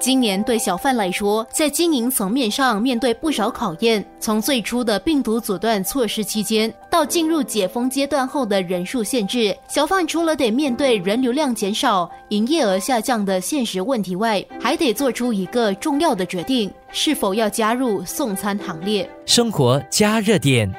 今年对小贩来说，在经营层面上面对不少考验。从最初的病毒阻断措施期间，到进入解封阶段后的人数限制，小贩除了得面对人流量减少、营业额下降的现实问题外，还得做出一个重要的决定：是否要加入送餐行列。生活加热点。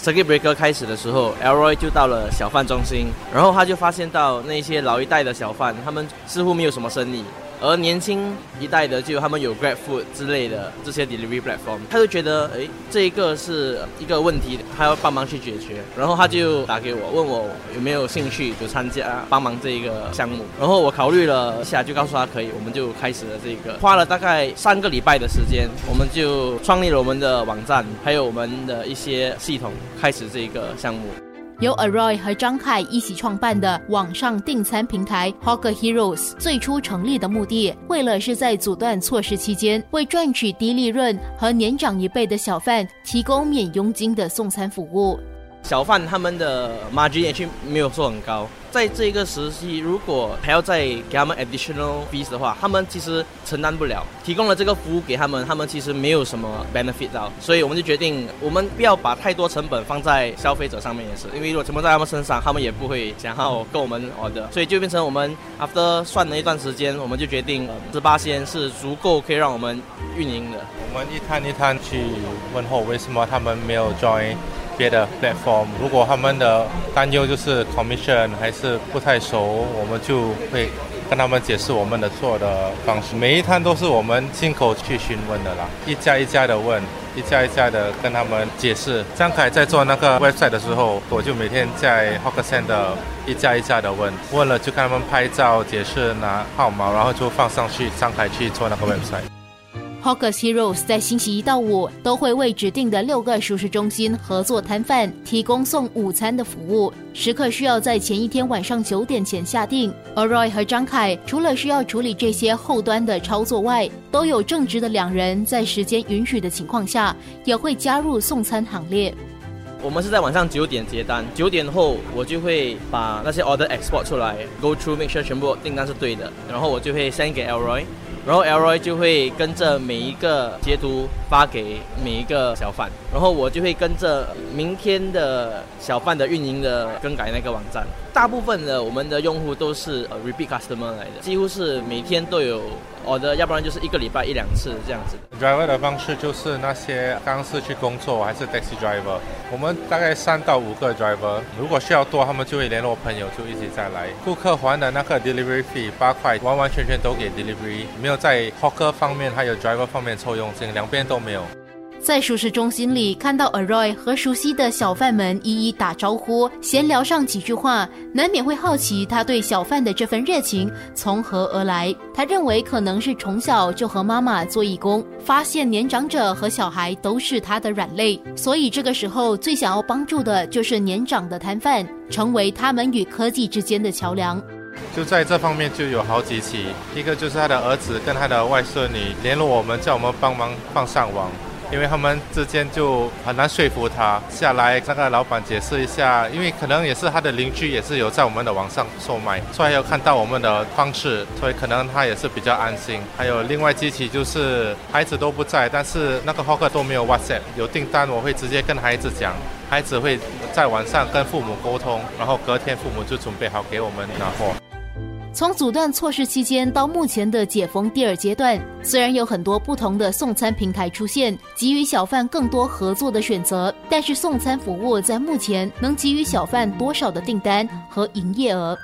Circuit Breaker 开始的时候，Elroy 就到了小贩中心，然后他就发现到那些老一代的小贩，他们似乎没有什么生意。而年轻一代的，就他们有 Grab Food 之类的这些 delivery platform，他就觉得，哎，这一个是一个问题，他要帮忙去解决。然后他就打给我，问我有没有兴趣就参加帮忙这一个项目。然后我考虑了一下，就告诉他可以，我们就开始了这个，花了大概三个礼拜的时间，我们就创立了我们的网站，还有我们的一些系统，开始这一个项目。由 Aroy 和张凯一起创办的网上订餐平台 Hawker Heroes 最初成立的目的，为了是在阻断措施期间，为赚取低利润和年长一辈的小贩提供免佣金的送餐服务。小贩他们的 margin 也去没有说很高。在这个时期，如果还要再给他们 additional fees 的话，他们其实承担不了。提供了这个服务给他们，他们其实没有什么 benefit 到，所以我们就决定，我们不要把太多成本放在消费者上面也是，因为如果成本在他们身上，他们也不会想要跟我们 order，所以就变成我们 after 算了一段时间，我们就决定十八仙是足够可以让我们运营的。我们一摊一摊去问候，为什么他们没有 join？别的 platform，如果他们的担忧就是 commission 还是不太熟，我们就会跟他们解释我们的做的方式。每一摊都是我们亲口去询问的啦，一家一家的问，一家一家的跟他们解释。张凯在做那个 website 的时候，我就每天在 Hawker Center 一家一家的问，问了就看他们拍照解释拿号码，然后就放上去，张凯去做那个 website。Hawker Heroes 在星期一到五都会为指定的六个熟食中心合作摊贩提供送午餐的服务，食客需要在前一天晚上九点前下定。而 Roy 和张凯除了需要处理这些后端的操作外，都有正职的两人在时间允许的情况下，也会加入送餐行列。我们是在晚上九点接单，九点后我就会把那些 order export 出来，go through make sure 全部订单是对的，然后我就会 send 给 lroy。然后 Elroy 就会跟着每一个截图发给每一个小贩，然后我就会跟着明天的小贩的运营的更改那个网站。大部分的我们的用户都是呃 repeat customer 来的，几乎是每天都有 order，要不然就是一个礼拜一两次这样子。Driver 的方式就是那些刚是去工作还是 taxi driver，我们大概三到五个 driver，如果需要多，他们就会联络朋友就一起再来。顾客还的那个 delivery fee 八块，完完全全都给 delivery，没有在 hawker 方面还有 driver 方面抽佣金，两边都没有。在熟食中心里看到 Aroy 和熟悉的小贩们一一打招呼，闲聊上几句话，难免会好奇他对小贩的这份热情从何而来。他认为可能是从小就和妈妈做义工，发现年长者和小孩都是他的软肋，所以这个时候最想要帮助的就是年长的摊贩，成为他们与科技之间的桥梁。就在这方面就有好几起，一个就是他的儿子跟他的外孙女联络我们，叫我们帮忙放上网。因为他们之间就很难说服他下来，那个老板解释一下，因为可能也是他的邻居，也是有在我们的网上售卖，所以有看到我们的方式，所以可能他也是比较安心。还有另外几起就是孩子都不在，但是那个浩克都没有 WhatsApp，有订单我会直接跟孩子讲，孩子会在晚上跟父母沟通，然后隔天父母就准备好给我们拿货。从阻断措施期间到目前的解封第二阶段，虽然有很多不同的送餐平台出现，给予小贩更多合作的选择，但是送餐服务在目前能给予小贩多少的订单和营业额？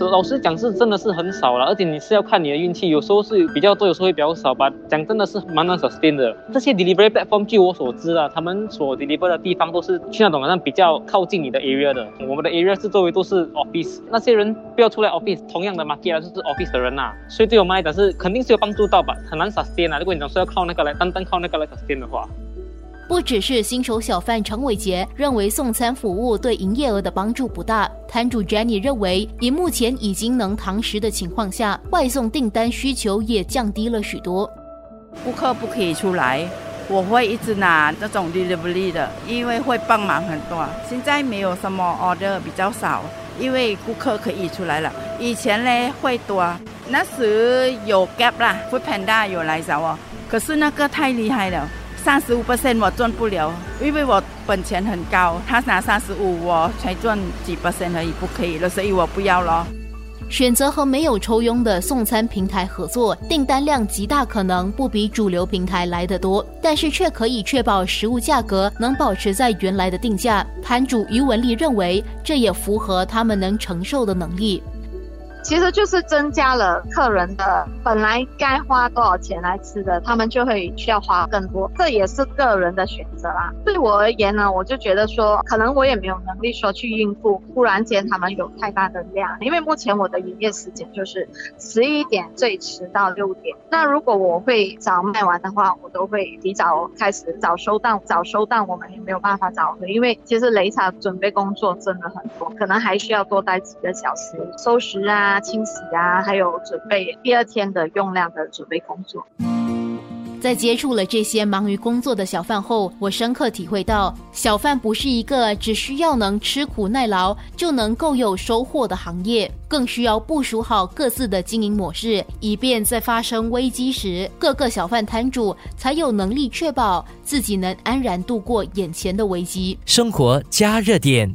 老实讲是真的是很少了，而且你是要看你的运气，有时候是比较多，有时候会比较少吧。讲真的是蛮难 sustain 的。这些 delivery platform，据我所知啊，他们所 deliver 的地方都是去那种好像比较靠近你的 area 的。我们的 area 是周围都是 office，那些人不要出来 office，同样的 market 就是 office 的人呐，所以对我们来讲是肯定是有帮助到吧，很难 sustain 啊。如果你总是要靠那个来单单靠那个来 sustain 的话。不只是新手小贩陈伟杰认为送餐服务对营业额的帮助不大，摊主 Jenny 认为，以目前已经能堂食的情况下，外送订单需求也降低了许多。顾客不可以出来，我会一直拿这种 delivery 的，因为会帮忙很多。现在没有什么 order 比较少，因为顾客可以出来了。以前呢会多，那时有 Gap 啦，Food Panda 有来找我，可是那个太厉害了，三十五 percent 我赚不了，因为我本钱很高，他拿三十五，我才赚几 percent 而已，不可以了，所以我不要了。选择和没有抽佣的送餐平台合作，订单量极大可能不比主流平台来得多，但是却可以确保食物价格能保持在原来的定价。摊主于文丽认为，这也符合他们能承受的能力。其实就是增加了客人的本来该花多少钱来吃的，他们就会需要花更多，这也是个人的选择啦。对我而言呢，我就觉得说，可能我也没有能力说去应付忽然间他们有太大的量，因为目前我的营业时间就是十一点最迟到六点。那如果我会早卖完的话，我都会提早开始早收档，早收档我们也没有办法早回，因为其实擂茶准备工作真的很多，可能还需要多待几个小时收拾啊啊。清洗啊，还有准备第二天的用量的准备工作。在接触了这些忙于工作的小贩后，我深刻体会到，小贩不是一个只需要能吃苦耐劳就能够有收获的行业，更需要部署好各自的经营模式，以便在发生危机时，各个小贩摊主才有能力确保自己能安然度过眼前的危机。生活加热点。